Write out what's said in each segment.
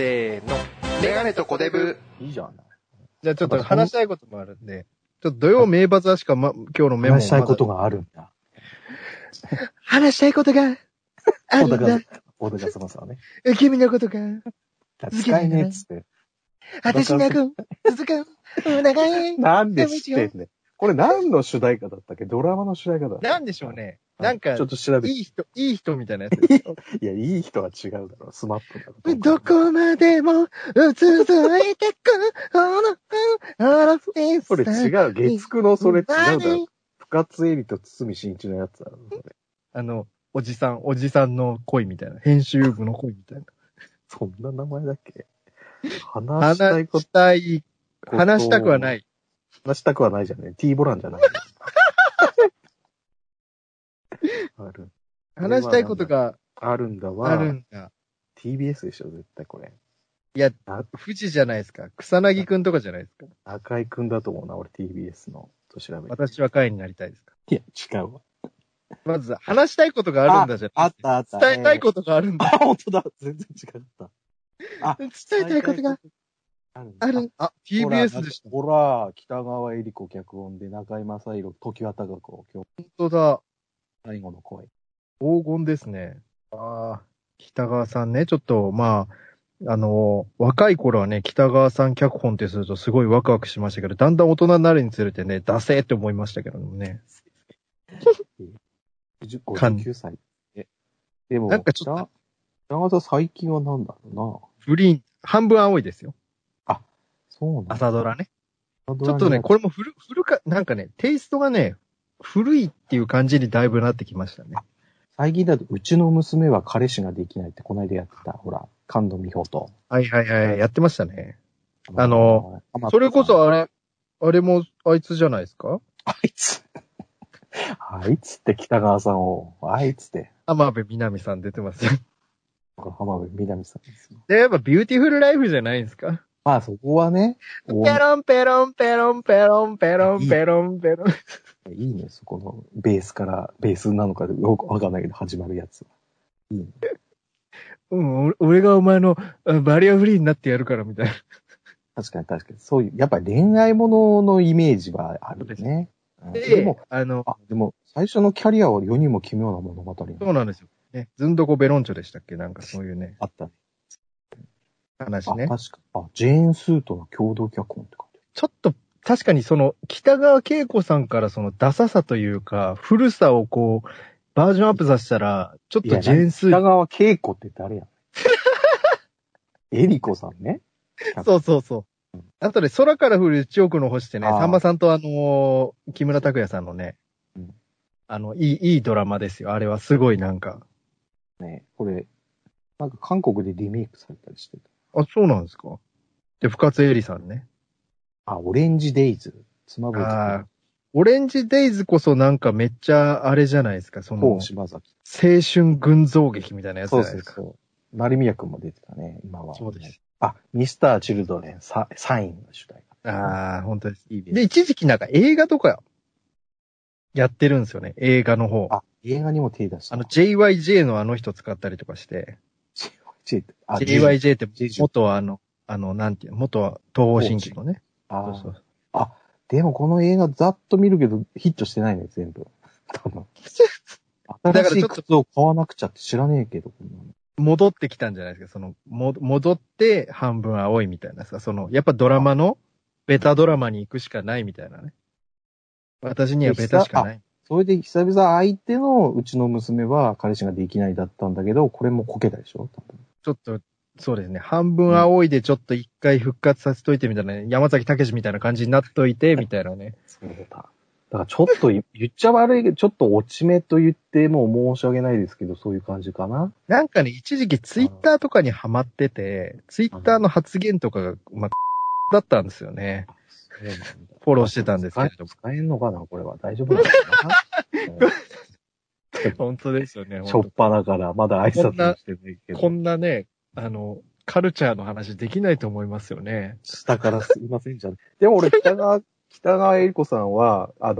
せーの。メガネとコデブ。いいじゃん。じゃあちょっと話したいこともあるんで、ちょっと土曜名バザーしか、ま、今日のメモを話したいことが。があるんだ。話したいことがあるんだ小高。、小高様さんね。君のことが、使えねえっつって。私なく、続く、お願い。なんで知ってんねん。これ何の主題歌だったっけ？ドラマの主題歌だったなんでしょうね。なんかちょっ、と調べて。いい人、いい人みたいなやつ。いや、いい人は違うだろう。スマップだろ。どこまでも続いてく、この、あらふえそれ違う。月9のそれ違うだろ。深津絵里と堤真一のやつだろ。あの、おじさん、おじさんの恋みたいな。編集部の恋みたいな。そんな名前だっけ？話したいこと話したい、話したくはない。話したくはないじゃんね。T ボランじゃない。ある。話したいことがあるんだわ。あるんだ。TBS でしょ、絶対これ。いやあ、富士じゃないですか。草薙くんとかじゃないですか。赤井くんだと思うな、俺 TBS の。と調べて。私は会になりたいですか。いや、違うわ。まず、話したいことがあるんだじゃないたあった。伝えたいことがあるんあ、だ。本当だ。全然違った。あ、伝えたいことがあるある。あ、TBS でした。ほら、北川恵理子脚本で中井正宏、時は高子、今日本当だ。最後の声。黄金ですね。ああ、北川さんね、ちょっと、まあ、あの、若い頃はね、北川さん脚本ってするとすごいワクワクしましたけど、だんだん大人になるにつれてね、ダセーって思いましたけどもね。10感59歳。え、でも、なんかちょっと北北川さん最近は何だろグリーン、半分青いですよ。そうな。朝ドラね。ちょっとね、これも古、古か、なんかね、テイストがね、古いっていう感じにだいぶなってきましたね。最近だと、うちの娘は彼氏ができないって、この間やってた。ほら、菅野美穂と。はいはいはい、やってましたね。あの、それこあそあれ、あれもあいつじゃないですか？いつ。あいつって北川さんを、あいつって、浜辺美波さん出てますよ。浜辺美波さんですよ。で、やっぱビューティフルライフじゃないですか？まあそこはね、おペロンペロンペロンペロンペロンペロンペロン。いいね、そこのベースから、ベースなのかよくわかんないけど始まるやつは。いいね。うん、俺俺がお前のあバリアフリーになってやるからみたいな。確かに確かに。そういう、やっぱり恋愛もののイメージはあるよね。うんででも、、あの、あ、でも、最初のキャリアは世にも奇妙な物語そうなんですよ。ね、ずんどこベロンチョでしたっけ？なんかそういうね、あったね。話ねあ、。確か。あ、ジェーン・スーとの共同脚本って書いてちょっと、確かにその、北川景子さんからそのダサさというか、古さをこう、バージョンアップさせたら、ちょっ。とジェーンスー北川景子って誰やんエリコさんね。そうそうそう。あとで空から降る1億の星ってね、さんまさんとあのー木村拓哉さんのね、うんあの、いい、いいドラマですよ。あれはすごいなんか。ね、これ、なんか韓国でリメイクされたりしてた。あ、そうなんですか？で、深津絵里さんね。あ、オレンジデイズ。妻夫木ああ。オレンジデイズこそなんかめっちゃあれじゃないですか？その、島崎。春群像劇みたいなやつじそうゃないですか？そうそう。成宮くんも出てたね、今は。そうです。あ、ミスター・チルドレン、ササインの主題歌。ああ、本当です。いいで、一時期なんか映画とかやってるんですよね。映画の方。あ、映画にも手出した。あの、JYJ のあの人使ったりとかして、JYJ って。あ JYJ って JJ 元あの、あの、なんていうの、元東方神起のね。あそうそう。でもこの映画ざっと見るけど、ヒットしてないね、全部。多分。だからちょっと新しい靴を買わなくちゃって知らねえけど、戻ってきたんじゃないですか。その、も、戻って半分青いみたいなさ、その、やっぱドラマの、ベタドラマに行くしかないみたいなね。私にはベタしかない。それで久々相手のうちの娘は彼氏ができないだったんだけど、これもこけたでしょ多分。ちょっと、そうですね。半分青いでちょっと一回復活させといてみたいなね。山崎武みたいな感じになっといて、みたいなね。そうだ。だからちょっと言言っちゃ悪いけど、ちょっと落ち目と言っても申し訳ないですけど、そういう感じかな。なんかね、一時期ツイッターとかにハマってて、ツイッターの発言とかが、まあ、だったんですよね。フォローしてたんですけれども。使えんのかなこれは。大丈夫なのかな 本当ですよね。うんしょっぱなから、まだ挨拶もしてないけこど。んなね、あの、カルチャーの話できないと思いますよね。下からすいませんじゃん。でも俺、北川、北川恵理子さんは、あのー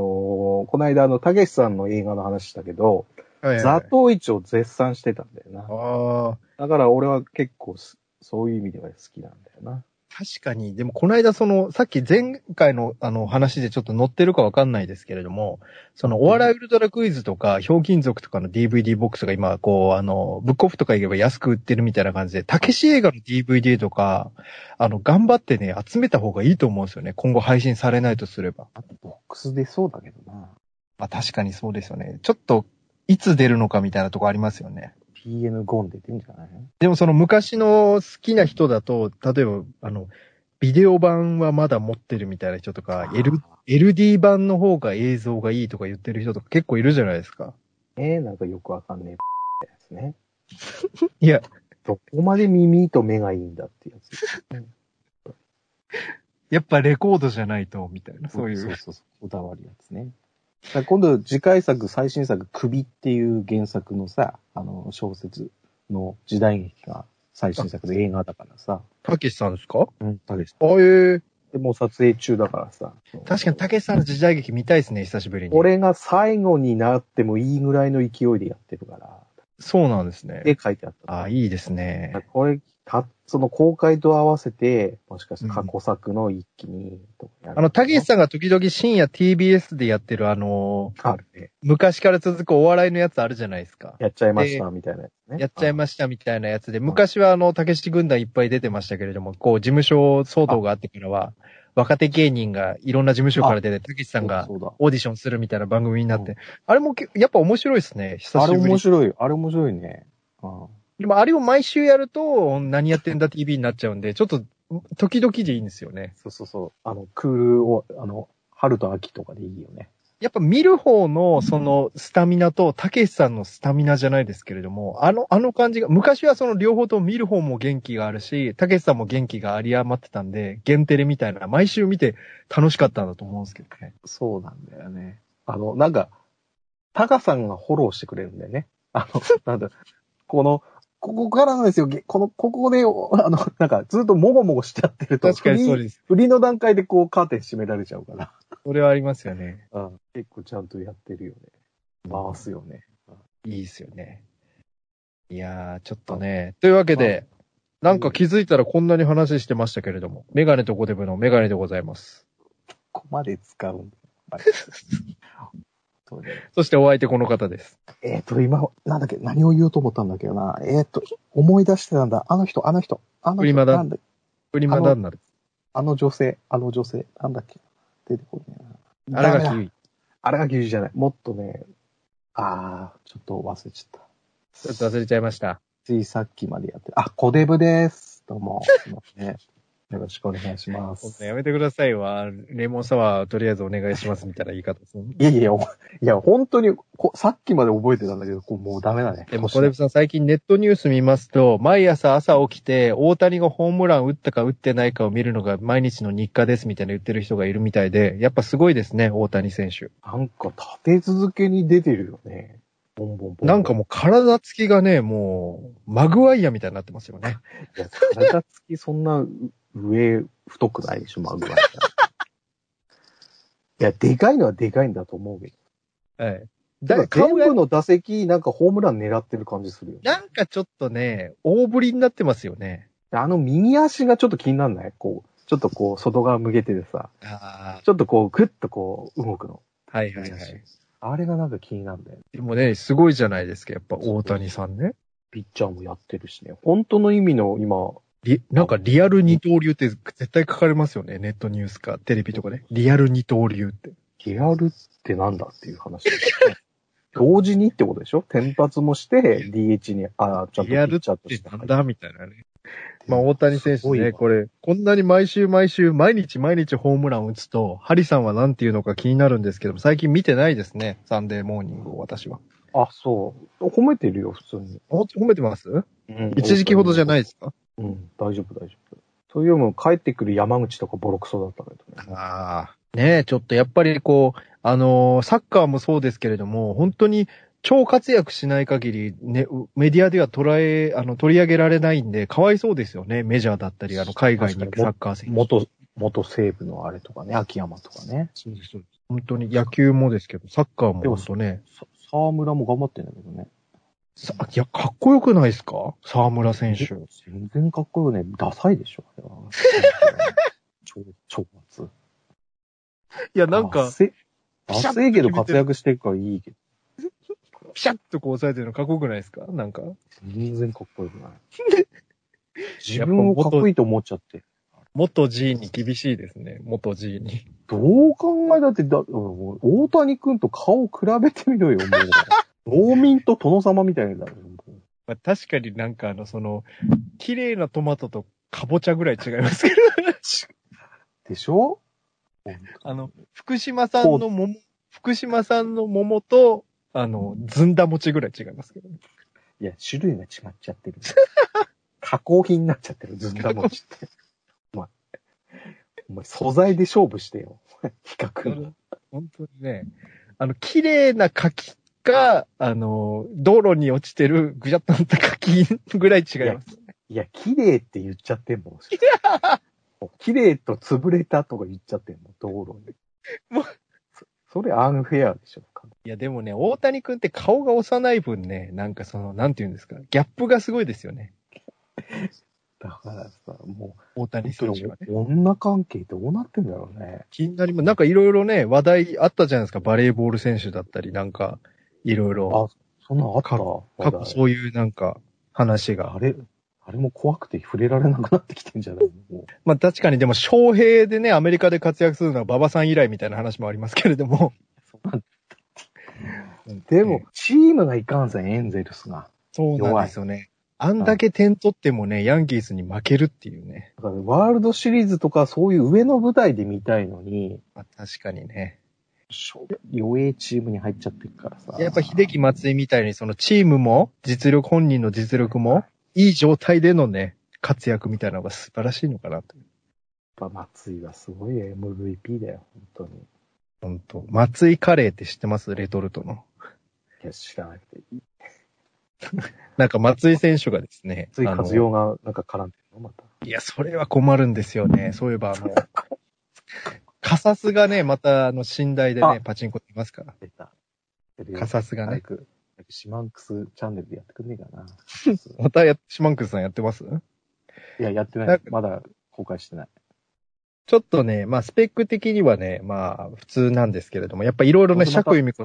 この間、あの、たけしさんの映画の話したけど、はいはいザトウイチを絶賛してたんだよな。ああ、だから俺は結構すそういう意味では好きなんだよな。確かに、でもこの間その、さっき前回のあの話でちょっと載ってるかわかんないですけれども、そのお笑いウルトラクイズとか、ひょうきん族とかの DVD ボックスが今、こう、あの、ブックオフとか行けば安く売ってるみたいな感じで、たけし映画の DVD とか、あの、頑張ってね、集めた方がいいと思うんですよね。今後配信されないとすれば。あとボックスでそうだけどな。まあ確かにそうですよね。ちょっと、いつ出るのかみたいなとこありますよね。PN ゴンで出てんじゃない？でもその昔の好きな人だと、例えば、あの、ビデオ版はまだ持ってるみたいな人とか、L、LD 版の方が映像がいいとか言ってる人とか結構いるじゃないですか。えー、なんかよくわかんねえやつね。いや、どこまで耳と目がいいんだってやつ。やっぱレコードじゃないと、みたいな、そういう。そうそうそう。こだわるやつね。今度次回作、最新作、首っていう原作のさ、あの、小説の時代劇が最新作で映画だからさ。たけしさんですか？うん、たけし。あ、ええでもう撮影中だからさ。確かにたけしさんの時代劇見たいですね、久しぶりに。俺が最後になってもいいぐらいの勢いでやってるから。そうなんですね。で書いてあった。あ、いいですね。これ、た、その公開と合わせて、もしかして過去作の一気に、とかやるあの、たけしさんが時々深夜 TBS でやってるあのあるね。昔から続くお笑いのやつあるじゃないですか。やっちゃいました、みたいなやつね。やっちゃいましたみたいなやつで、昔はあの、たけし軍団いっぱい出てましたけれども、こう、事務所騒動があってからは、若手芸人がいろんな事務所から出て、たけしさんが。オーディションするみたいな番組になって、あれもけやっぱ面白いですね、久あれしぶり面白い。あれ面白いね。うんでもあれを毎週やると、何やってんだ TV になっちゃうんで、ちょっと、時々でいいんですよね。そうそうそう。あの、クールを、あの、春と秋とかでいいよね。やっぱ見る方の、その、スタミナと、たけしさんのスタミナじゃないですけれども、あの、あの感じが、昔はその両方とも見る方も元気があるし、たけしさんも元気があり余ってたんで、限テレみたいな、毎週見て楽しかったんだと思うんですけどね。そうなんだよね。あの、なんか、タカさんがフォローしてくれるんだよね。あの、なんだ、この、ここからなんですよ。げこの、ここで、お あの、なんか、ずっともごもごしちゃってると、確かにそうです。振りの段階でこう、カーテン閉められちゃうから。それはありますよね。うん。結構ちゃんとやってるよね。回すよね。いいですよね。いやー、ちょっとね。というわけで、なんか気づいたらこんなに話してましたけれども、メガネとコデブのメガネでございます。ここまで使うんだ。はいそしてお相手この方です。えっ、と、今、なんだっけ、何を言おうと思ったんだっけどな。えっ、と、思い出してたんだ。あの人、あの人、あの人、フリマだなんだプリマダンナル。あの女性、あの女性、なんだっけ？出てこないな。あれがダメだキウイ。あれが90じゃない。もっとね、あー、ちょっと忘れちゃった。ちょっと忘れちゃいました。ついさっきまでやってる。あ、コデブです。どうも。すいませんよろしくお願いします。やめてくださいわ。レモンサワーとりあえずお願いしますみたいな言い方です。いやいや、おいや、本当にこ、さっきまで覚えてたんだけど、もうダメだね。でも、コデブさん最近ネットニュース見ますと、毎朝朝起きて、大谷がホームラン打ったか打ってないかを見るのが毎日の日課ですみたいな言ってる人がいるみたいで、やっぱすごいですね、大谷選手。なんか立て続けに出てるよね。ボンボンボンボン。なんかもう体つきがね、もう、マグワイアみたいになってますよね。いや、体つきそんな上太くないでしょ、マグワイア。いや、でかいのはでかいんだと思うけど。はい。だだから全部の打席、なんかホームラン狙ってる感じするよね。なんかちょっとね、大振りになってますよね。あの右足がちょっと気になんない？こう、ちょっとこう、外側向けててさ、あちょっとこう、グッとこう、動くの。あ。はいはいはい。あれがなんか気になるんだよね。でもね、すごいじゃないですか、やっぱ大谷さんね。ピッチャーもやってるしね。本当の意味の今、リなんかリアル二刀流って絶対書かれますよね。ネットニュースか、テレビとかね。リアル二刀流って。リアルってなんだっていう話ね。同時にってことでしょ？天発もして、DH に、あちゃんとピリアルっッチャーとてしてなんだみたいなね。まあ大谷選手ね、これ、こんなに毎週毎週、毎日毎日ホームラン打つと、ハリさんは何て言うのか気になるんですけども、最近見てないですね。サンデーモーニングを私は。あ、そう。褒めてるよ、普通に。ほ褒めてます？うん一時期ほどじゃないですか？うん、大丈夫、大丈夫。そういうの帰ってくる山口とかボロクソだったけどね。ああ。ねえ、ちょっとやっぱりこう、あのーサッカーもそうですけれども、本当に超活躍しない限り、ね、うメディアでは捉え、あの、取り上げられないんで、かわいそうですよね。メジャーだったり、あの、海外に行くサッカー選手。元、元西部のあれとかね、秋山とかね。そうです、そうです。本当に野球もですけど、サッカーも本当ね、さ沢村も頑張ってんだけどね。さいや、かっこよくないですか？沢村選手。全然かっこよくね。ダサいでしょ、あれは。超、超松。いや、なんかダ、セいけど活躍してるからいいけど。ピシャッとこう押さえてるのかっこよくないですか？なんか。全然かっこよくない。自分をかっこいいと思っちゃって。元 G に厳しいですね。元 G に。どう考えたって、だ、大谷くんと顔比べてみろよ、もう。農民と殿様みたいな。まあ、確かになんかあの、その、綺麗なトマトとかぼちゃぐらい違いますけど。でしょ？あの、福島さんの桃、福島さんの桃と、あの、ずんだ餅ぐらい違いますけどね。いや、種類が違っちゃってる。加工品になっちゃってる、ずんだ餅って。お前、お前素材で勝負してよ。比較の。本当にね、あの、綺麗な柿か、あの、道路に落ちてるぐちゃっとなった柿ぐらい違います。いや、綺麗って言っちゃってんもん。綺麗と潰れたとか言っちゃってんもん、道路に。もうそそれアンフェアでしょ。いや、でもね、大谷くんって顔が幼い分ね、なんかその、なんて言うんですか、ギャップがすごいですよね。だからさ、も大う、谷選手はね。女関係どうなってんだろうね。気になります。なんかいろいろね、話題あったじゃないですか。バレーボール選手だったり、なんか、いろいろ。そんなのあった？過去そういうなんか、話があ。れ、あれも怖くて触れられなくなってきてんじゃない？のもまあ確かにでも、翔平でね、アメリカで活躍するのは馬場さん以来みたいな話もありますけれども。うでも、チームがいかんせん、エンゼルスが。そうなんですよね。あんだけ点取ってもね、ヤンキースに負けるっていうね。だからワールドシリーズとかそういう上の舞台で見たいのに、まあ、確かにね。弱えチームに入っちゃってるからさ。やっぱ秀樹松井みたいにそのチームも、実力、本人の実力も、いい状態でのね、活躍みたいなのが素晴らしいのかなと。やっぱ松井はすごい MVP だよ、本当に。本当松井カレーって知ってます？レトルトの。いや、知らなくていい。なんか松井選手がですね。松井和代がなんか絡んでるの？また。いや、それは困るんですよね。そういえば、あの、カサスがね、また、あの、寝台でねあ、パチンコっていますから。出た。カサスがね。シマンクスチャンネルでやってくんねえかな。またや、シマンクスさんやってます？いや、やってなないまだ公開してない。ちょっとね、まあ、スペック的にはね、まあ、普通なんですけれども、やっぱいろいろね、また釈由美子、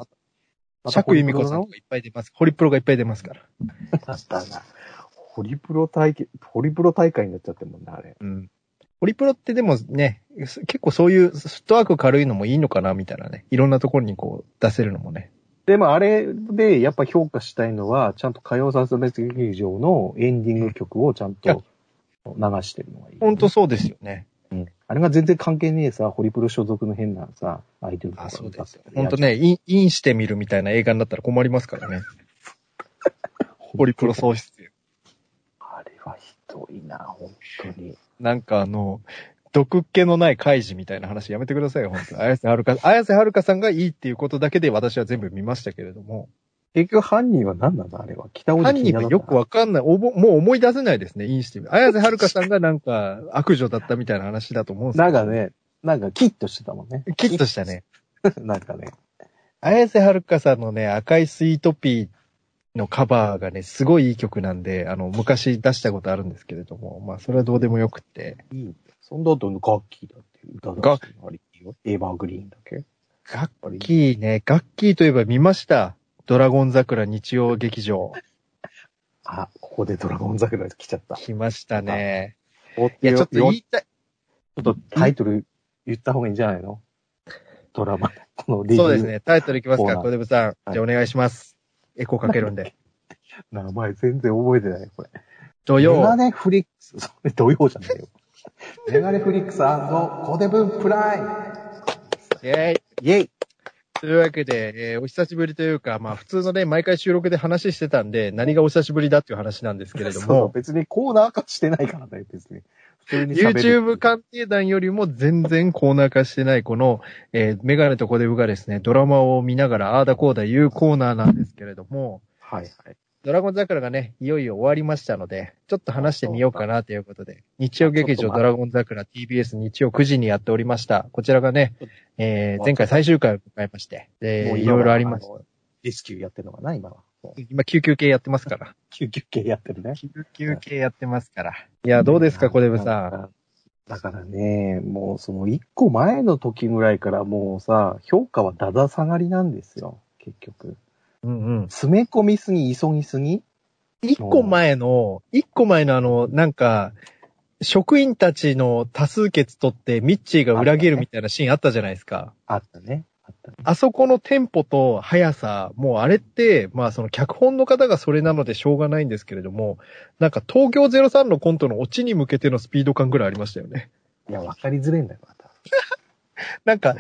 釈由美子さんがいっぱい出ます。ホリプロがいっぱい出ますから。だな。ホリプロ大会、ホリプロ大会になっちゃってるもんね、あれ。うん。ホリプロってでもね、結構そういうフットワーク軽いのもいいのかな、みたいなね。いろんなところにこう、出せるのもね。でもあれでやっぱ評価したいのは、ちゃんと火曜サスペンス劇場のエンディング曲をちゃんと流してるのがいい、ほんとそうですよね。うん。あれが全然関係ねえさ、ホリプロ所属の変なさ、アイドルとかあ、そうですほんとね、イン、インしてみるみたいな映画になったら困りますからね。ホリプロ喪失。あれはひどいな、本当に。なんかあの、毒っ気のない怪事みたいな話やめてくださいよ、本当綾瀬はるか、綾瀬はるかさんがいいっていうことだけで私は全部見ましたけれども。結局犯人は何なんだ、あれは。北尾犯人はよくわかんない。おぼもう思い出せないですね、インしてみる。綾瀬はるかさんがなんか悪女だったみたいな話だと思うんですなんかね、なんかキッとしてたもんね。キッとしたね。なんかね。綾瀬はるかさんのね、赤いスイートピーのカバーがね、すごいいい曲なんで、あの、昔出したことあるんですけれども、まあ、それはどうでもよくって。いい。そんだと楽器だって歌だしてあれいいよ。エヴァーグリーンだけ。ガッキーね、ガッキーといえば見ました。ドラゴン桜日曜劇場。あ、ここでドラゴン桜来ちゃった。来ましたね。いいや、ちょっと言いたい。ちょっとタイトル言った方がいいんじゃないの？ドラマ。このレビューそうですね。タイトルいきますか、小デブさん。はいじゃあお願いします。エコーかけるんで。名前全然覚えてない、これ。土曜メガ。ネフリックス。それ土曜じゃないよ。メガネフリックスコデブプライム。イェーイ。イェイというわけで、えーお久しぶりというか、まあ普通のね、毎回収録で話してたんで、何がお久しぶりだっていう話なんですけれどそうも、別にコーナー化してないからね、別に。YouTube 鑑定団よりも全然コーナー化してないこの、えーメガネとコデブがですね、ドラマを見ながらあーだこうだ言うコーナーなんですけれども、はいはい。ドラゴン桜がね、いよいよ終わりましたので、ちょっと話してみようかなということで、日曜劇場ドラゴン桜 TBS 日曜9時にやっておりました。こちらがね、えー前回最終回を迎えまして、で、いろいろありました。レスキューやってるのかな、今は。今、救急系やってますから。救急系やってるね。救急系やってますから。いや、どうですか、小デブさん。ん？だからね、もうその一個前の時ぐらいからもうさ、評価はだだ下がりなんですよ、結局。うんうん。詰め込みすぎ、急ぎすぎ？一個前の、一個前のあの、なんか、職員たちの多数決取ってミッチーが裏切るみたいなシーンあったじゃないですか。あったね。あそこのテンポと速さ、もうあれって、まあその脚本の方がそれなのでしょうがないんですけれども、なんか東京03のコントのオチに向けてのスピード感ぐらいありましたよね。いや、わかりづれんだよ、また。なんか、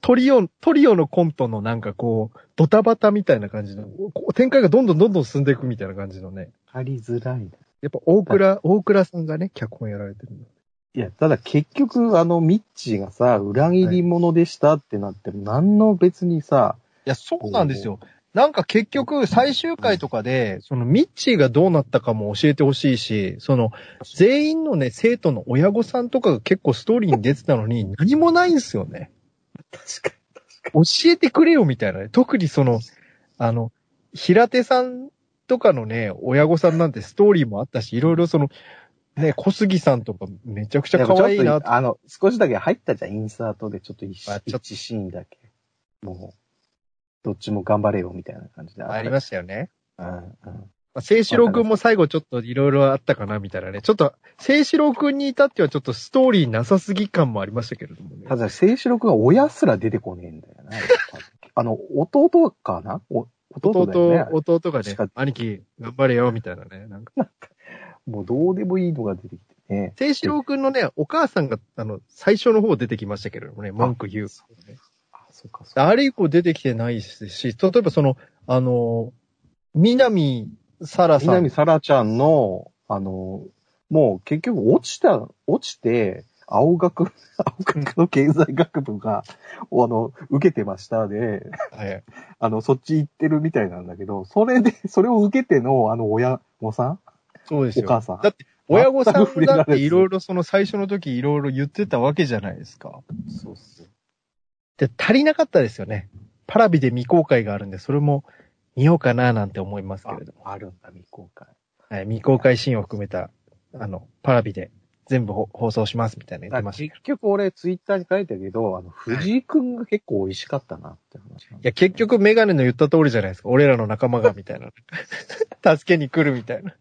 トリオ、トリオのコントのなんかこう、ドタバタみたいな感じの、展開がどんどんどんどん進んでいくみたいな感じのね。わかりづらいな。やっぱ大倉、大倉さんがね、脚本やられてるの。いや、ただ結局、あの、ミッチーがさ、裏切り者でしたってなっても、何の別にさ、いや、そうなんですよ。なんか結局、最終回とかで、そのミッチーがどうなったかも教えてほしいし、その、全員のね、生徒の親御さんとかが結構ストーリーに出てたのに、何もないんですよね。確か教えてくれよ、みたいなね。特にその、あの、平手さんとかのね、親御さんなんてストーリーもあったし、いろいろその、ね、小杉さんとかめちゃくちゃ可愛いなあの、少しだけ入ったじゃん、インサートで、ちょっと一一シーンだけ。もう、どっちも頑張れよ、みたいな感じで。ありましたよね。うんうん。まあ、聖志郎くんも最後ちょっといろいろあったかなみたいなね。ちょっと、聖志郎くんに至ってはちょっとストーリーなさすぎ感もありましたけれどもね。ただ、聖志録が親すら出てこねえんだよな。あの、弟かな？お弟ね。弟、弟がね兄貴、頑張れよ、みたいなね。なんか、もうどうでもいいのが出てきてね。聖志郎くんのね、お母さんが、あの、最初の方出てきましたけれどもね、文句言う。あ、そうか、そうか。あれ以降出てきてないですし、例えばその、あの、南沙羅さん。南沙羅ちゃんの、あの、もう結局落ちた、落ちて、青学、青学の経済学部が、あの、受けてましたで、はい。あの、そっち行ってるみたいなんだけど、それで、それを受けての、あの、親御さんそうですよ。お母さんだって、親御さんだっていろいろその最初の時いろいろ言ってたわけじゃないですか。そうそう。で、足りなかったですよね。パラビで未公開があるんで、それも見ようかななんて思いますけあれども。あるんだ、未公開。はい、未公開シーンを含めた、あの、パラビで全部ほ放送しますみたいな言ってました。結局俺ツイッターに書いたけど、あの、藤井くんが結構美味しかったなって話いや、結局メガネの言った通りじゃないですか。俺らの仲間がみたいな。助けに来るみたいな。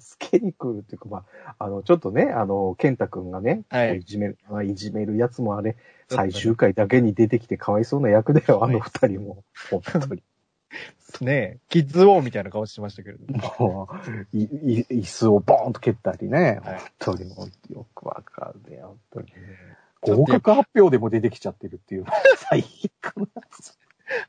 助けに来るっていうか、まあ、あの、ちょっとね、あの、健太くんがね、はいいじめる、まあいじめるやつもあれ、最終回だけに出てきてかわいそうな役だよ、あのはい二人も。本当に。ねえ、キッズウォーみたいな顔してましたけれども。もう、い、い、椅子をボーンと蹴ったりね、はい本当にもうよくわかるね、本当に。合格発表でも出てきちゃってるっていう、最悪なやつ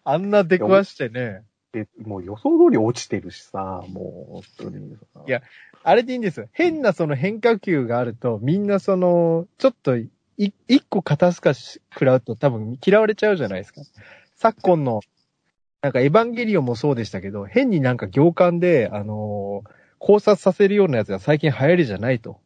あんな出くわしてね。で、もう予想通り落ちてるしさ、もう本当にさ。いやあれでいいんですよ。変なその変化球があると、みんなその、ちょっとい、一個肩透かし食らうと多分嫌われちゃうじゃないですか。昨今の、なんかエヴァンゲリオンもそうでしたけど、変になんか行間で、あのー考察させるようなやつが最近流行りじゃないと。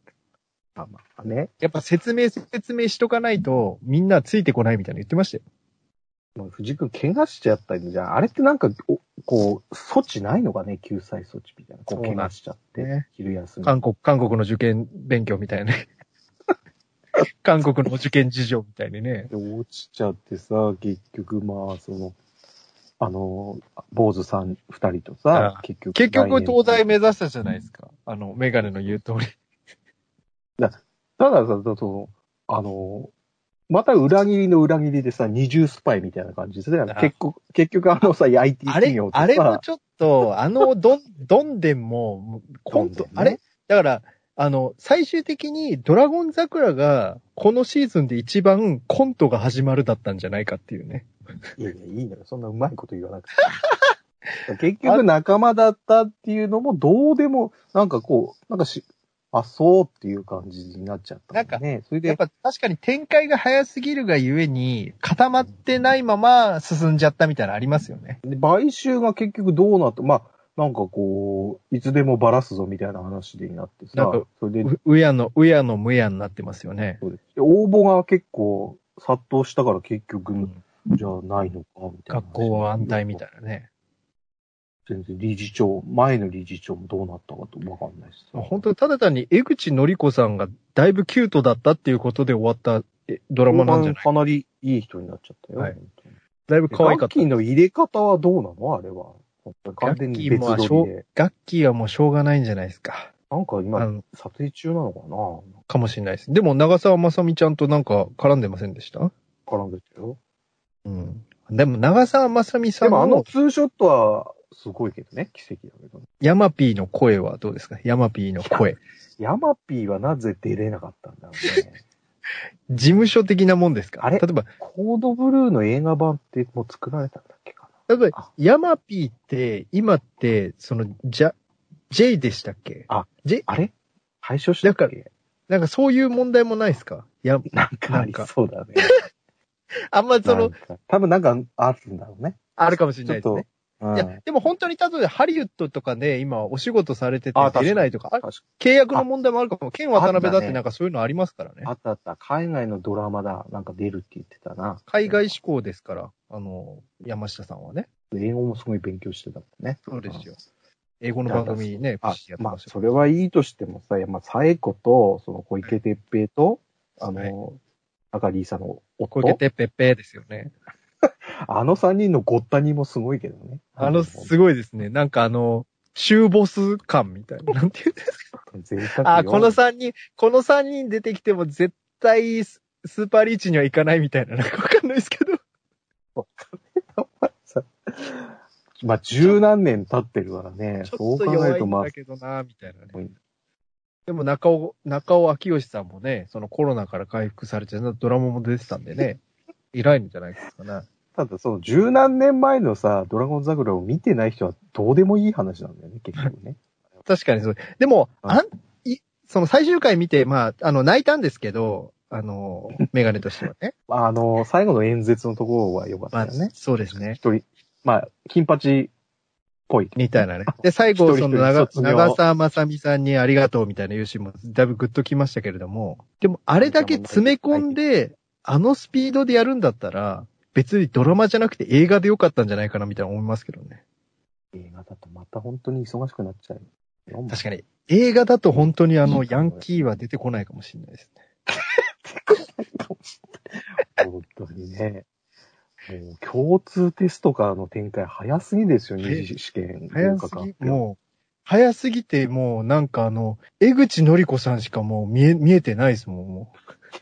まあまあね。やっぱ説明説明しとかないと、みんなついてこないみたいなの言ってましたよ。藤井君怪我しちゃったりじゃん。あれってなんか、おこう、措置ないのかね？救済措置みたいな。こう、怪我しちゃって、ね昼休み。韓国、韓国の受験勉強みたいなね。韓国の受験事情みたいにね。で落ちちゃってさ、結局まあ、その、あの、坊主さん二人とさあ、結局。結局東大目指指したじゃないですか。あの、メガネの言う通り。たださ、その、あの、また裏切りの裏切りでさ、二重スパイみたいな感じですねあ。結局、結局あのさ、IT あれ企業、とさ、あれもちょっと、あの、どん、どんでんも、コント、ねあれ？だから、あの、最終的にドラゴン桜が、このシーズンで一番コントが始まるだったんじゃないかっていうね。いやいや、いいんだよ。そんなうまいこと言わなくて。結局仲間だったっていうのもどうでも、なんかこう、なんかし、あ、そうっていう感じになっちゃったんだね。それで、やっぱ確かに展開が早すぎるがゆえに、固まってないまま進んじゃったみたいなのありますよね。で買収が結局どうなったまあ、なんかこう、いつでもバラすぞみたいな話でになってさなんか、それで、う、うやの、うやのむやになってますよね。そうですで応募が結構殺到したから結局、じゃあないのかみたいな。学校は安泰みたいなね。全然理事長、前の理事長もどうなったかとわかんないです。本当ただ単に江口のり子さんがだいぶキュートだったっていうことで終わったえドラマなんじゃない？かなりいい人になっちゃったよ。はいだいぶ可愛かった。ガッキーの入れ方はどうなの？あれは。完全に別撮りで。ガッキーはもうしょうがないんじゃないですか？あなんか今、の、撮影中なのかな？かもしれないです。でも長澤まさみちゃんとなんか絡んでませんでした？絡んでたよ。うん。でも長澤まさみさんでもあののツーショットはすごいけどね。奇跡だけどね。ヤマピーの声はどうですか？ヤマピーの声。ヤマピーはなぜ出れなかったんだろうね。事務所的なもんですか？あれ例えば、コードブルーの映画版ってもう作られたんだっけか例えばあ、ヤマピーって、今って、その、じゃ、J でしたっけ？あ、J、なあれ？廃所したっなんけなんかそういう問題もないですか？や、なんかありそうだね。あんまその、多分なんかあるんだろうね。あるかもしれないですね。いや、でも本当に例えばハリウッドとかで今お仕事されてて出れないとか、あ契約の問題もあるかも。ケン渡辺だってなんかそういうのありますからねに。あったあった。海外のドラマだ。なんか出るって言ってたな。海外志向ですから、あの、山下さんはね。英語もすごい勉強してたってね。そうですよ。英語の番組ね、あやってまあそれはいいとしてもさ、まあ、サエコと、その小池徹平と、あはいの、赤リーサの夫、小池てっぺっぺですよね。あの三人のごったにもすごいけどね。あの、すごいですね。なんかあの、終ボス感みたいな。なんていうんですか。贅沢よあ、この三人、この三人出てきても絶対ススーパーリーチには行かないみたいな、なんかわかんないですけど。まあ、十何年経ってるからね。ちそうょっと弱い考えると、まあんだ、けどな、みたいなねうん。でも中尾、中尾明義さんもね、そのコロナから回復されて、ドラマも出てたんでね、偉いんじゃないですかね。ただその十何年前のさ、ドラゴン桜を見てない人はどうでもいい話なんだよね、結局ね。確かにそう。でも、うんあん、い、その最終回見て、まあ、あの、泣いたんですけど、あの、メガネとしてはね。あの、最後の演説のところは良かっまあたよね。、そうですね。一人、まあ、金八っぽい。みたいなね。で、最後、その長、長澤まさみさんにありがとうみたいな言うシーンもだいぶグッときましたけれども、でも、あれだけ詰め込んで、あのスピードでやるんだったら、別にドラマじゃなくて映画でよかったんじゃないかなみたいな思いますけどね。映画だとまた本当に忙しくなっちゃうよ。確かに。映画だと本当にあの、ヤンキーは出てこないかもしれないですね。本当にね。もう共通テストからの展開早すぎですよ、二次試験。早すぎ、もう、早すぎて、もうなんかあの、江口のり子さんしかもう見え、見えてないですもん、も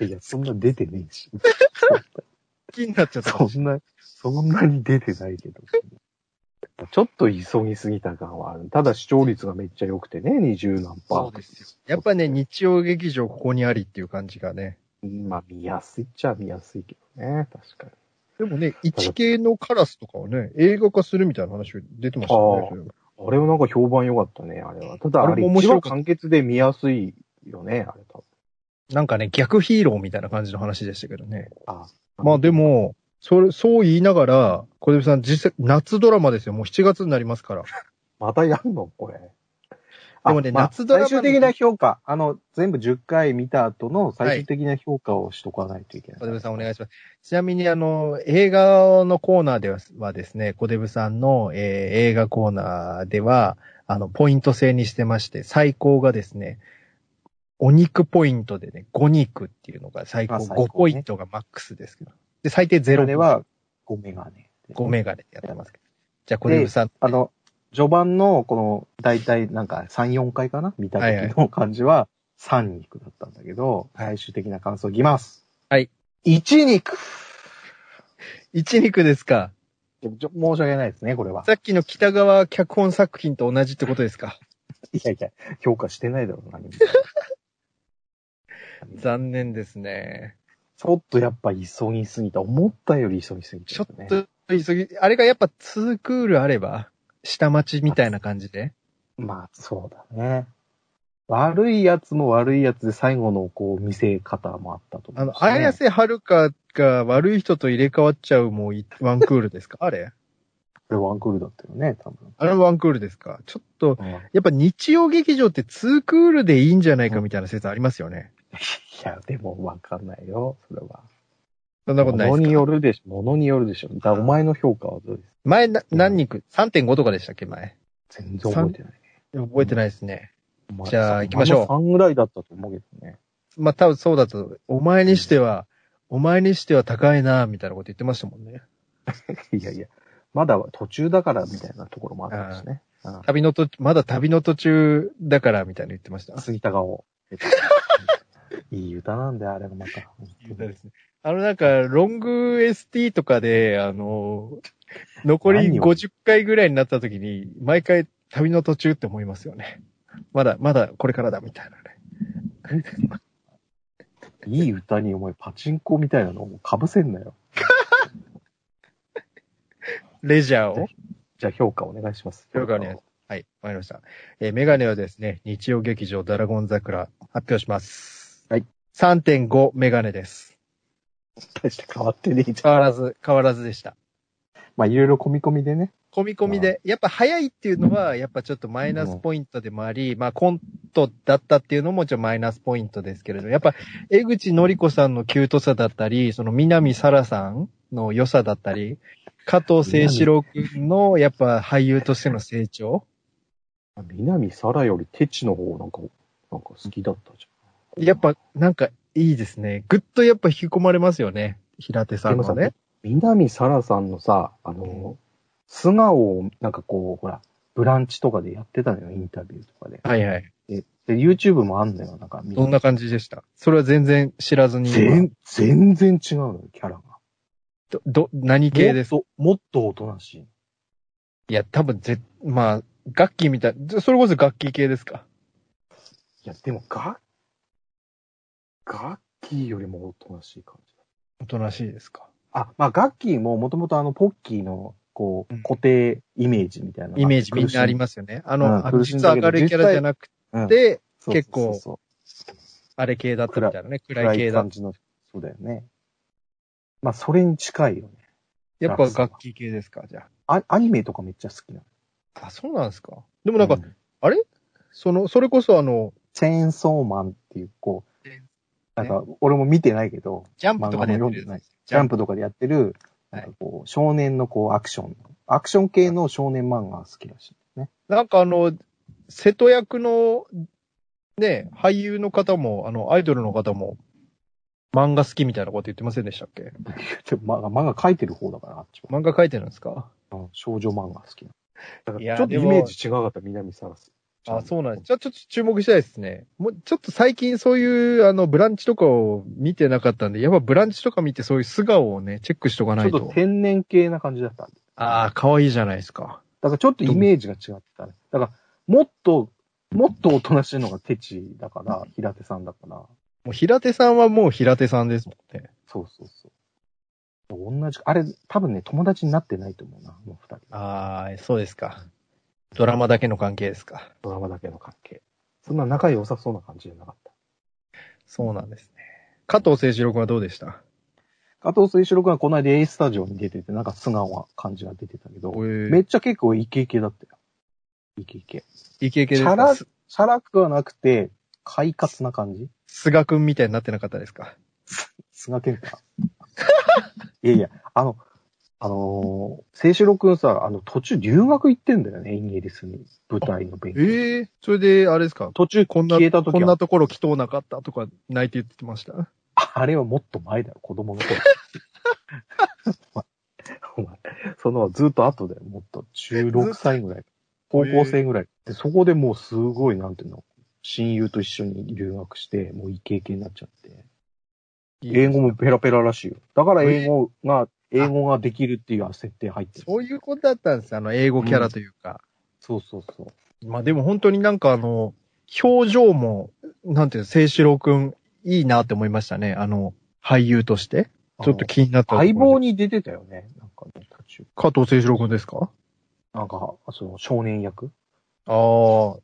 いや、そんな出てねえし。う。気になっちゃった。そんな、そんなに出てないけど。ちょっと急ぎすぎた感はある。ただ視聴率がめっちゃ良くてね、二十何パー。そうですよ。やっぱね、日曜劇場ここにありっていう感じがね。まあ見やすいっちゃ見やすいけどね、確かに。でもね、一系のカラスとかはね、映画化するみたいな話出てましたよね。あれはなんか評判良かったね、あれは。ただああれれ一話も面白かった完結で見やすいよね、あれ多分。なんかね、逆ヒーローみたいな感じの話でしたけどね。あまあで、も、それ、そう言いながら、小出さん実際、夏ドラマですよ。もう7月になりますから。またやるの？これ。でもねあまあ夏ドラマの最終的な評価、あの、全部10回見た後の最終的な評価をしとかないといけない。小出さんお願いします。ちなみにあの、映画のコーナーでははですね、小出さんの、えー映画コーナーでは、あの、ポイント制にしてまして、最高がですね、お肉ポイントでね、5肉っていうのが最高あ最高ね5ポイントがマックスですけど。で、最低0では5メガネ。5メガネやってますけど。じゃあ小出さん、あの、序盤のこの、だいたいなんか3、4回かな見た時の感じは3肉だったんだけど、はい最終的な感想いきます。はい。1肉1肉ですかちょちょ申し訳ないですね、これは。さっきの北川脚本作品と同じってことですかいやいや、評価してないだろう、何も。残念ですね。ちょっとやっぱ急ぎすぎた。思ったより急ぎすぎちょた、ね。っと急ぎ、あれがやっぱ2クールあれば、下町みたいな感じで。まあ、そうだね。悪いやつも悪いやつで最後のこう見せ方もあったと思う、あの、綾瀬はるかが悪い人と入れ替わっちゃうもういワンクールですか？あれ？これワンクールだったよね、多分。あれワンクールですか？ちょっと、うんいやっぱ日曜劇場って2クールでいいんじゃないかみたいな説ありますよね。や、でもわかんないよ、それは。そんなことないですか？よるでしょ。物によるでしょ。だお前の評価はどうです？前な、何人く ?3.5 とかでしたっけ？前。全然覚えてない。覚えてないですね。お前じゃあ行きましょう3ぐらいだったと思うけどね。まあ多分そうだと、お前にしては、お前にしては高いな、みたいなこと言ってましたもんね。いやいや、まだ途中だからみたいなところもあったしね。うん旅の途、まだ旅の途中だから、みたいな言ってました。杉高を。いい歌なんだよ、あれがまた。いい歌ですね。あのなんか、ロング ST とかで、あの、残り何を？50回ぐらいになった時に、毎回旅の途中って思いますよね。まだ、まだこれからだみたいなね。いい歌にお前パチンコみたいなのを被せんなよ。レジャーをじゃあ評価お願いします。評価お願いしますはい、わかりました。えーメガネはですね、日曜劇場ドラゴン桜発表します。はい。3.5メガネです。大して変わってねえじゃん。変わらず、変わらずでした。まあいろいろ込み込みでね。込み込みで、やっぱ早いっていうのは、やっぱちょっとマイナスポイントでもあり、まあコントだったっていうのもちょっとマイナスポイントですけれど、やっぱ江口のり子さんのキュートさだったり、その南沙羅さんの良さだったり、加藤清志郎くんのやっぱ俳優としての成長南沙羅よりテチの方なんか、なんか好きだったじやっぱなんかいいですね。ぐっとやっぱ引き込まれますよね。平手さ、さんのね。南沙羅さんのさ、あの、素顔をなんかこう、ほら、ブランチとかでやってたのよ、インタビューとかで。はいはい。で、で YouTube もあんのよ、なんか。どんな感じでした？それは全然知らずに。全、全然違うのよ、キャラが。ど、ど、何系です？もっと、もっとおとなしい。いや、多分ぜ、まあ、楽器みたい。それこそ楽器系ですか？いや、でも、が、ガッキーよりもおとなしい感じおとなしいですか？だ。あ、まあ、ガッキーももともとあの、ポッキーの、こううん、固定イメージみたいなイメージみんなありす。ますよね。あうんの、あの苦しん実は明るいキャラじゃなくうんて、そう結構あれ系だったみたいなね。暗暗いい系だ感じの、そうだよね。まあ、それに近いよね。やっぱ楽器系ですか？じゃあアニメとかめっちゃ好きなの。あ。あ、そうなんですかでもなんか、うその、それこそあの、チェーンソーマンっていう、こうなんか、俺も見てないけど、ジャンプとかでやってる漫画も読んでないやつ。ジャンプとかでやってる、はいなんかこう、少年のこう、アクション、アクション系の少年漫画が好きらしいね。なんかあの、瀬戸役の、ね、俳優の方も、あの、アイドルの方も、漫画好きみたいなこと言ってませんでしたっけ？ちょ漫画、漫画描いてる方だから、あっちは。漫画描いてるんですか？うん少女漫画好きな。だかいやらちょっとイメージ違かった、南サラス。あ、そうなんです。じゃあちょっと注目したいですね。もう、ちょっと最近そういう、あの、ブランチとかを見てなかったんで、やっぱブランチとか見てそういう素顔をね、チェックしとかないと。ちょっと天然系な感じだったんで。ああ、可愛いじゃないですか。だからちょっとイメージが違ってたね。だから、もっと、もっとおとなしいのがテチだから、平手さんだから。もう平手さんはもう平手さんですもんね。そうそうそう。同じ、あれ、多分ね、友達になってないと思うな、あの二人。ああ、そうですか。ドラマだけの関係ですか？ドラマだけの関係。そんな仲良さそうな感じじゃなかった。そうなんですね。加藤清志郎君はどうでした？加藤清志郎君はこの間 A スタジオに出てて、なんか素顔な感じが出てたけど、めめっちゃ結構イケイケだったよ。イケイケ。イケイケですチャラかチャラくはなくて、快活な感じ？菅君みたいになってなかったですか？菅健か。いやいや、あの、あのー、清志郎くんさ、あの、途中留学行ってんだよね、イギリスに。舞台の勉強。ええそれで、あれですか？途中こんな、消えた時はこんなところ来とうなかったとか泣いて言ってました？あれはもっと前だよ、子供の頃。お前、そのずっと後だよ、もっと16歳ぐらい。高校生ぐらい。で、そこでもうすごい、なんていうの、親友と一緒に留学して、もうイケイケになっちゃって。英語もペラペラらしいよ。だから英語が、英語ができるっていう設定入ってる。そういうことだったんですあの、英語キャラというか。そうそうそう。まあでも本当になんかあの、表情も、なんていうの、清志郎くん、いいなって思いましたね。あの、俳優として。ちょっと気になった。相棒に出てたよね。なんかね、途中。加藤清志郎くんですか？なんか、その少年役あ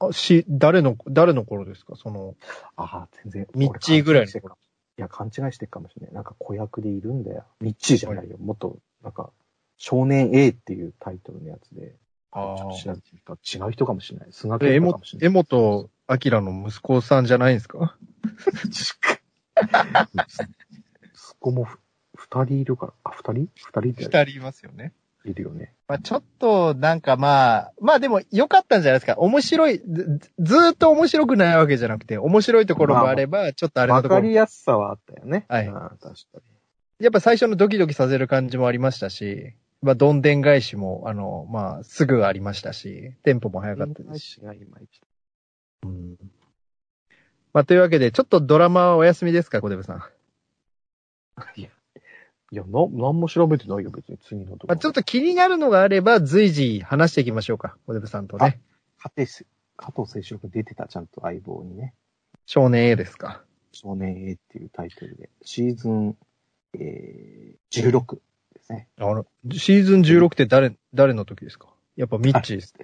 あ、し、誰の、誰の頃ですか？その、ああ、全然。ミッチーぐらいの俺勘違してるかいや、勘違いしてるかもしれない。なんか子役でいるんだよ。ミッチーじゃないよ。もっと、なんか、少年 A っていうタイトルのやつで。あちょっと調べてみた違う人かもしれない。菅え、江健太か本もしれない。江本明の息子さんじゃないんですかそこもふ、二人いるから、あ、二人二人って二人いますよね。いるよね。まあちょっと、なんかまあ、まあでも良かったんじゃないですか。面白い、ずずーっと面白くないわけじゃなくて、面白いところもあれば、ちょっとあれなわところもかりやすさはあったよね。はいうん確かに。やっぱ最初のドキドキさせる感じもありましたし、まあ、どんでん返しも、あの、まあ、すぐありましたし、テンポも早かったですし。しがいまいち。うんまあ、というわけで、ちょっとドラマはお休みですか、小デブさん。いや、いや、な、なんも調べてないよ、別に次のとこまあ、ちょっと気になるのがあれば、随時話していきましょうか、小デブさんとね。加藤せ、加藤清志郎が出てた、ちゃんと相棒にね。少年 A ですか。少年 A っていうタイトルで、シーズン、えー、16ですね。あの、シーズン16って誰、誰の時ですか？やっぱミッチーです。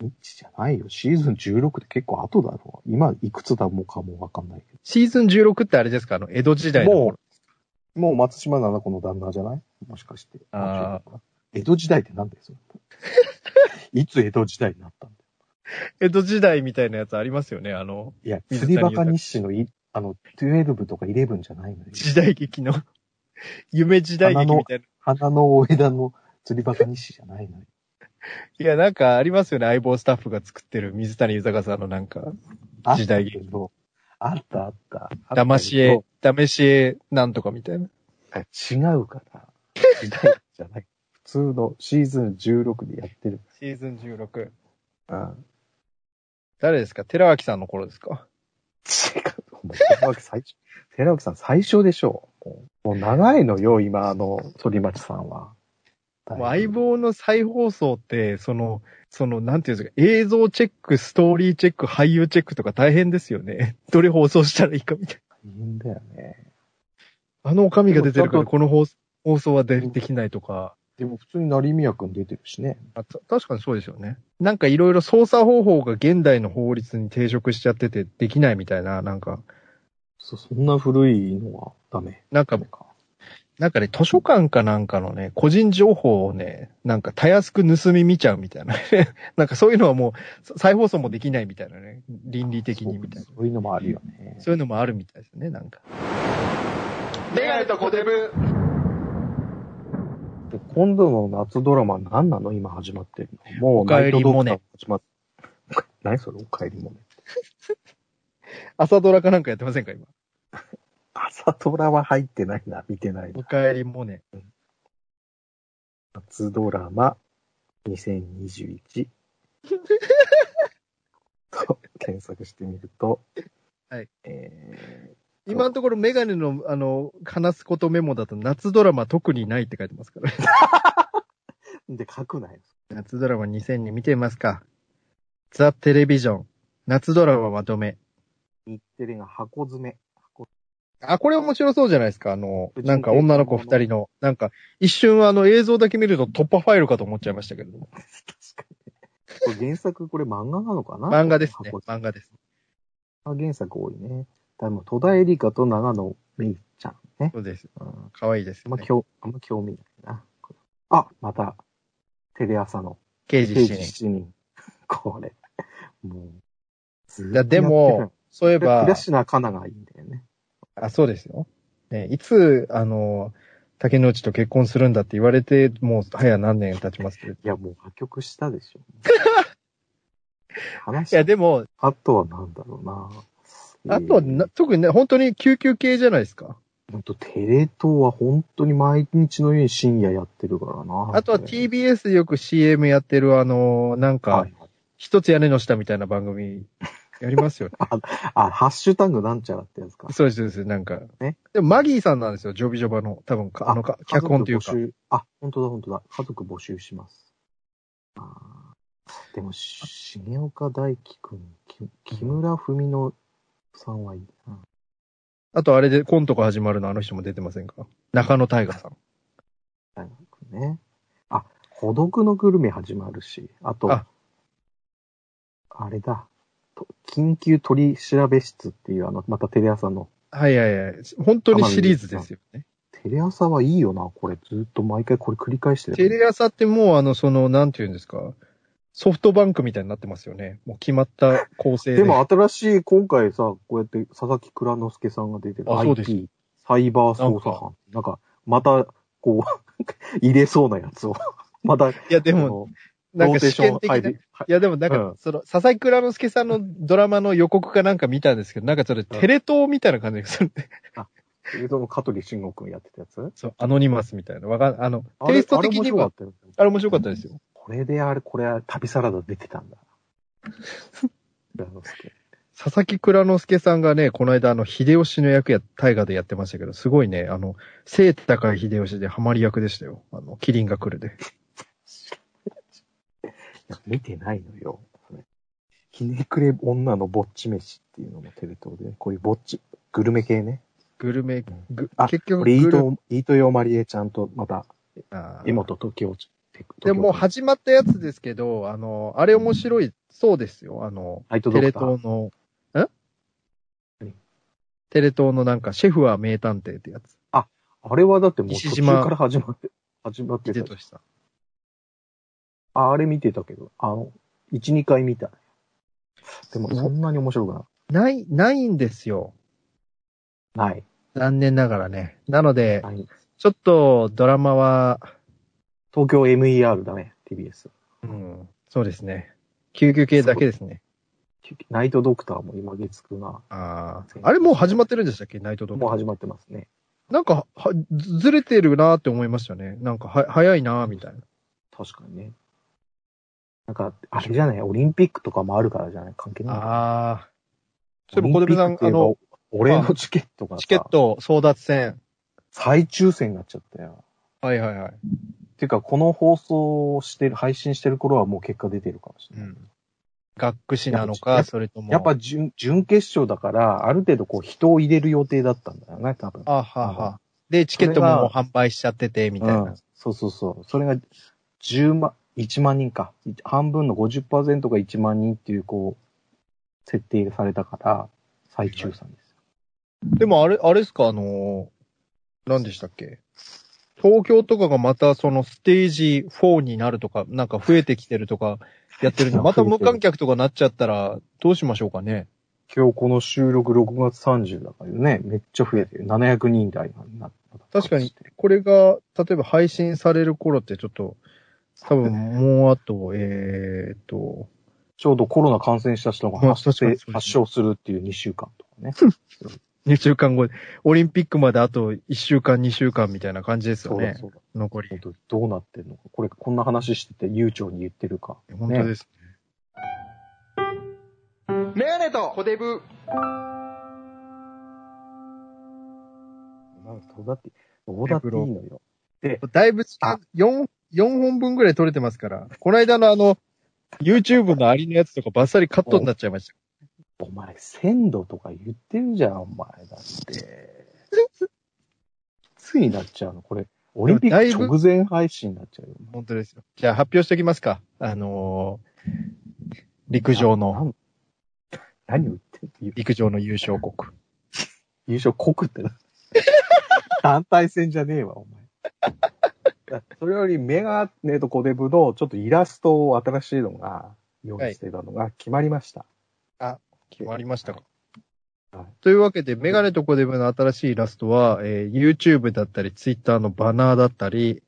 ミッチじゃないよ。シーズン16って結構後だろう。今、いくつだもかもわかんないけシーズン16ってあれですか？あの、江戸時代のも頃。ど。もう松島奈々子の旦那じゃない？もしかして。あ江戸時代って何だよ、それ。いつ江戸時代になったんだよ。江戸時代みたいなやつありますよね、あの、いや、釣りバカ日誌のい、あの、12とか11じゃないのよ。時代劇の、夢時代劇みたいな。花の大枝の釣りバカ日誌じゃないのよ。いや、なんかありますよね、相棒スタッフが作ってる水谷豊さんのなんか、時代劇けど。あったあった。騙し絵、騙し絵なんとかみたいな。あ違うから。時代じゃない。普通のシーズン16でやってる。シーズン16。うん。誰ですか？寺脇さんの頃ですか？違う。寺脇最初、寺脇さん最初でしょう。もう長いのよ、今、あの、反町さんは。もう相棒の再放送って、その、その、なんていうんですか、映像チェック、ストーリーチェック、俳優チェックとか大変ですよね。どれ放送したらいいかみたい大変だよね。な。あのおかみが出てるから、この放送放送はでできないとか。でも普通に成宮くん出てるしね。あた確かにそうですよね。なんかいろいろ操作方法が現代の法律に抵触しちゃっててできないみたいな、なんか、そ、そんな古いのはダメ。なんか。なんかね、図書館かなんかのね、個人情報をね、なんかたやすく盗み見ちゃうみたいな。なんかそういうのはもう、再放送もできないみたいなね。倫理的にみたいな。そういうのもあるよね。そういうのもあるみたいですね、なんか。メガネとコデブ。で今度の夏ドラマ何なの？今始まってるの。もうおかえりモネナイトドクター始まっ何それおかえりモネ。朝ドラかなんかやってませんか、今？朝ドラは入ってないな。見てないなお。かえりモネ。夏ドラマ2021と 検索してみると、はい。え今のところメガネの、あの、話すことメモだと夏ドラマ特にないって書いてますから。ー、で、書くなよ。夏ドラマ2002見てますかザ・テレビジョン。夏ドラマまとめ。日テレが箱詰め。箱あ、これ面白そうじゃないですか。あの、なんか女の子二人の、なんか、一瞬あの映像だけ見ると突破ファイルかと思っちゃいましたけども。確かに。これ原作、これ漫画なのかな？漫画ですね漫画です。め原作多いね。でも戸田恵梨香と長野めいちゃんね。そうです。うん可愛いですね。あんま興、あんま興味ないな。あ、また、テレ朝の刑事刑事7人。7人。これ、もう、ずいや、でも、そういええば、東名かながいいんだよね。あ、そうですよ。ね、いつ、あの、竹之内と結婚するんだって言われて、もう早何年経ちますけど。いいや、もう破局したでしょ。話や、でも、あとはなんだろうな。あとはな、特にね、本当に救急系じゃないですか。本当テレ東は本当に毎日のように深夜やってるからな。あとは TBS でよく CM やってる、あの、なんはか、い。一つ屋根の下みたいな番組、やりますよね。あ、ハッシュタグなんちゃらってやつか。そうです、そうです、なんか。ねでも、マギーさんなんですよ、ジョビジョバの、多分か、あのか、脚本というか家。族募集あ、本当だ本当だ。家族募集します。あーでも、し重岡大輝くん、き木村文乃さんはいいな。あと、あれでコントが始まるの、あの人も出てませんか？中野大河さん。大学ね。あ、孤独のグルメ始まるし、あと、ああれだ。と緊急取調べ室っていう、あの、またテレ朝の。はいはいはい。本当にシリーズですよね。テレ朝はいいよな、これ。ずっと毎回これ繰り返してる。テレ朝ってもう、あの、その、なんて言うんですか。ソフトバンクみたいになってますよね。もう決まった構成で。でも新しい、今回さ、こうやって佐々木蔵之介さんが出てるあそうです IT、サイバー捜査班。なんか、また、こう、入れそうなやつを、また、いや、ででも、、なんか試験的な。いや、でもなんか、うんその、佐々木蔵之介さんのドラマの予告かなんか見たんですけど、なんかそれ、テレ東みたいな感じがする。映像の香取慎吾くんやってたやつ？そう、アノニマスみたいな。わかん、あの、テイスト的には、あれ面白かったよあれ面白かったですよ。これであれ、これは旅サラダ出てたんだ。佐々木蔵之介さんがね、この間あの、秀吉の役や、大河でやってましたけど、すごいね、あの、背高い秀吉でハマり役でしたよ。あの、キリンが来るで。いや見てないのよ。ひねくれ女のぼっち飯っていうのもテレ東で、ね、こういうぼっち、グルメ系ね。グルメ、ぐあ結局これ、イート、イートヨマリエちゃんと、また、あー江本時生ちでも始まったやつですけど、あの、あれ面白い、そうですよ。あの、テレ。東の、ん何テレ東のなんか、シェフは名探偵ってやつ。あれはだってもう途中から始まって、始まってた。ああれ見てたけど、あの、1、2回見た。でもそんなに面白くなない、ないんですよ。ない。残念ながらね。なので。ちょっとドラマは、東京 MER だね、TBS。うん、そうですね。救急系だけですね。ナイトドクターも今月9な。ああ。あれもう始まってるんでしたっけ？ナイトドクター。もう始まってますね。なんか、は、ずずれてるなって思いましたね。なんか、は、早いなみたいな。確かにね。なんか、あれじゃない？オリンピックとかもあるからじゃない？関係ない？ああ。それ、小出さん、あの、俺のチケットがさチケット争奪戦。再抽選になっちゃったよ。はいはいはい。っていうか、この放送をしてる、配信してる頃はもう結果出てるかもしれない。うん。学区市なのか、ぱそれとも。やっぱ準、準決勝だから、ある程度こう人を入れる予定だったんだよね、多分。あはは。で、チケットももう販売しちゃってて、みたいな。うんそうそうそう。それが10万、1万人か。半分の50%が1万人っていう、こう、設定されたから、再抽選です。でもあれ、あれですか、あのー、何でしたっけ？東京とかがまたそのステージ4になるとか、なんか増えてきてるとかやってるんで、また無観客とかなっちゃったらどうしましょうかね？今日この収録6月30だからね、めっちゃ増えてる。700人台になった。確かに。これが、例えば配信される頃ってちょっと、多分もうあと、えーっと、ちょうどコロナ感染した人がまあ発生発症するっていう2週間とかね。2週間後、オリンピックまであと1週間、2週間みたいな感じですよね。そうだそうだ。残りどうなってんのか。これ、こんな話してて悠長に言ってるか。本当です。メガネとコデブ。なんかどうだって、どうだっていいのよ。だいぶ時間、4、4本分ぐらい撮れてますから。この間のあの、YouTube のありのやつとかバッサリカットになっちゃいました。お前、鮮度とか言ってるじゃん、お前。だって。ついになっちゃうの。これ、オリンピック直前配信になっちゃうよ。本当ですよ。じゃあ発表しておきますか。あのー陸上の。何を言ってんの？陸上の優勝国。優勝国ってな。団体戦じゃねえわ、お前。それよりメガネとコデブのちょっとイラストを新しいのが用意してたのが決まりました。決まりましたか。はいというわけで、メガネとコデブの新しいイラストは、えー YouTube だったり、Twitter のバナーだったり、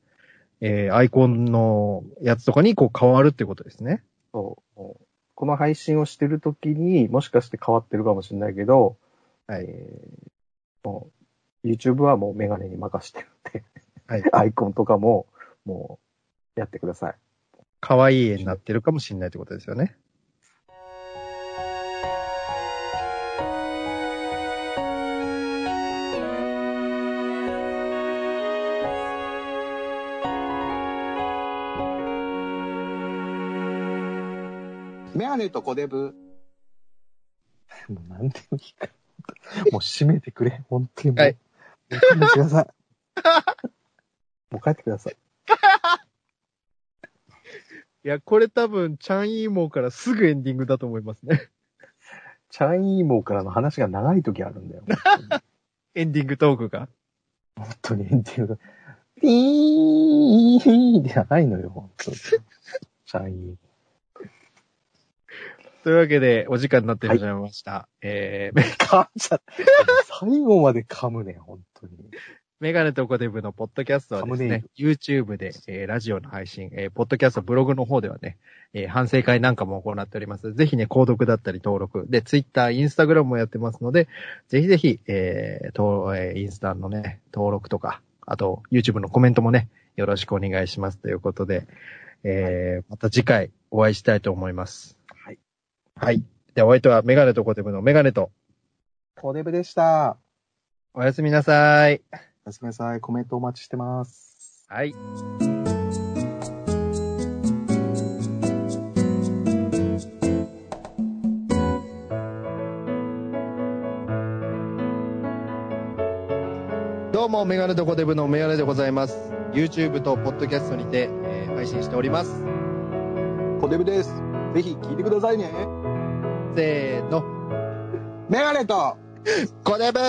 えーアイコンのやつとかにこう変わるってことですね。そう。この配信をしてるときにもしかして変わってるかもしれないけど、はいえー YouTube はもうメガネに任してるんで、はいアイコンとかももうやってください。可愛い絵になってるかもしれないってことですよね。メガネとコデブ。もうなんでもいいから。もう閉めてくれ。本当にもう。はいしてください。もう帰ってください。いや、これ多分、チャンイーモーからすぐエンディングだと思いますね。チャンイーモーからの話が長い時あるんだよ。エンディングトークが。本当にエンディングが。ピーンじゃないのよ、本当に。チャンイーモというわけで、お時間になってしまいました。えー、ー。噛んじゃった。最後まで噛むね、本当に。メガネとコデブのポッドキャストはですね YouTube で、えーラジオの配信、えーポッドキャスト、ブログの方ではね、えー反省会なんかも行っております。ぜひね、購読だったり登録。で、Twitter、Instagram もやってますので、ぜひぜひ、えーとえーインスタのね、登録とか、あと、YouTube のコメントもね、よろしくお願いしますということで、えーまた次回お会いしたいと思います。はい。はい。で、お相手はメガネとコデブのメガネと、コデブでした。おやすみなさい。おやすみなさい。コメントお待ちしてます。はい。どうも、メガネとコデブのメガネでございます。YouTube と Podcast にて、えー配信しております。コデブです。ぜひ聞いてくださいね。せーの。メガネと、コデブ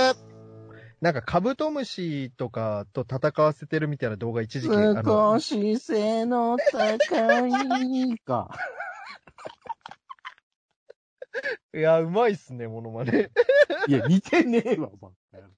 なんかカブトムシとかと戦わせてるみたいな動画一時期、あの、し背の高いか。いや、うまいっすね、モノマネ。いや、似てねえわ、バカ野郎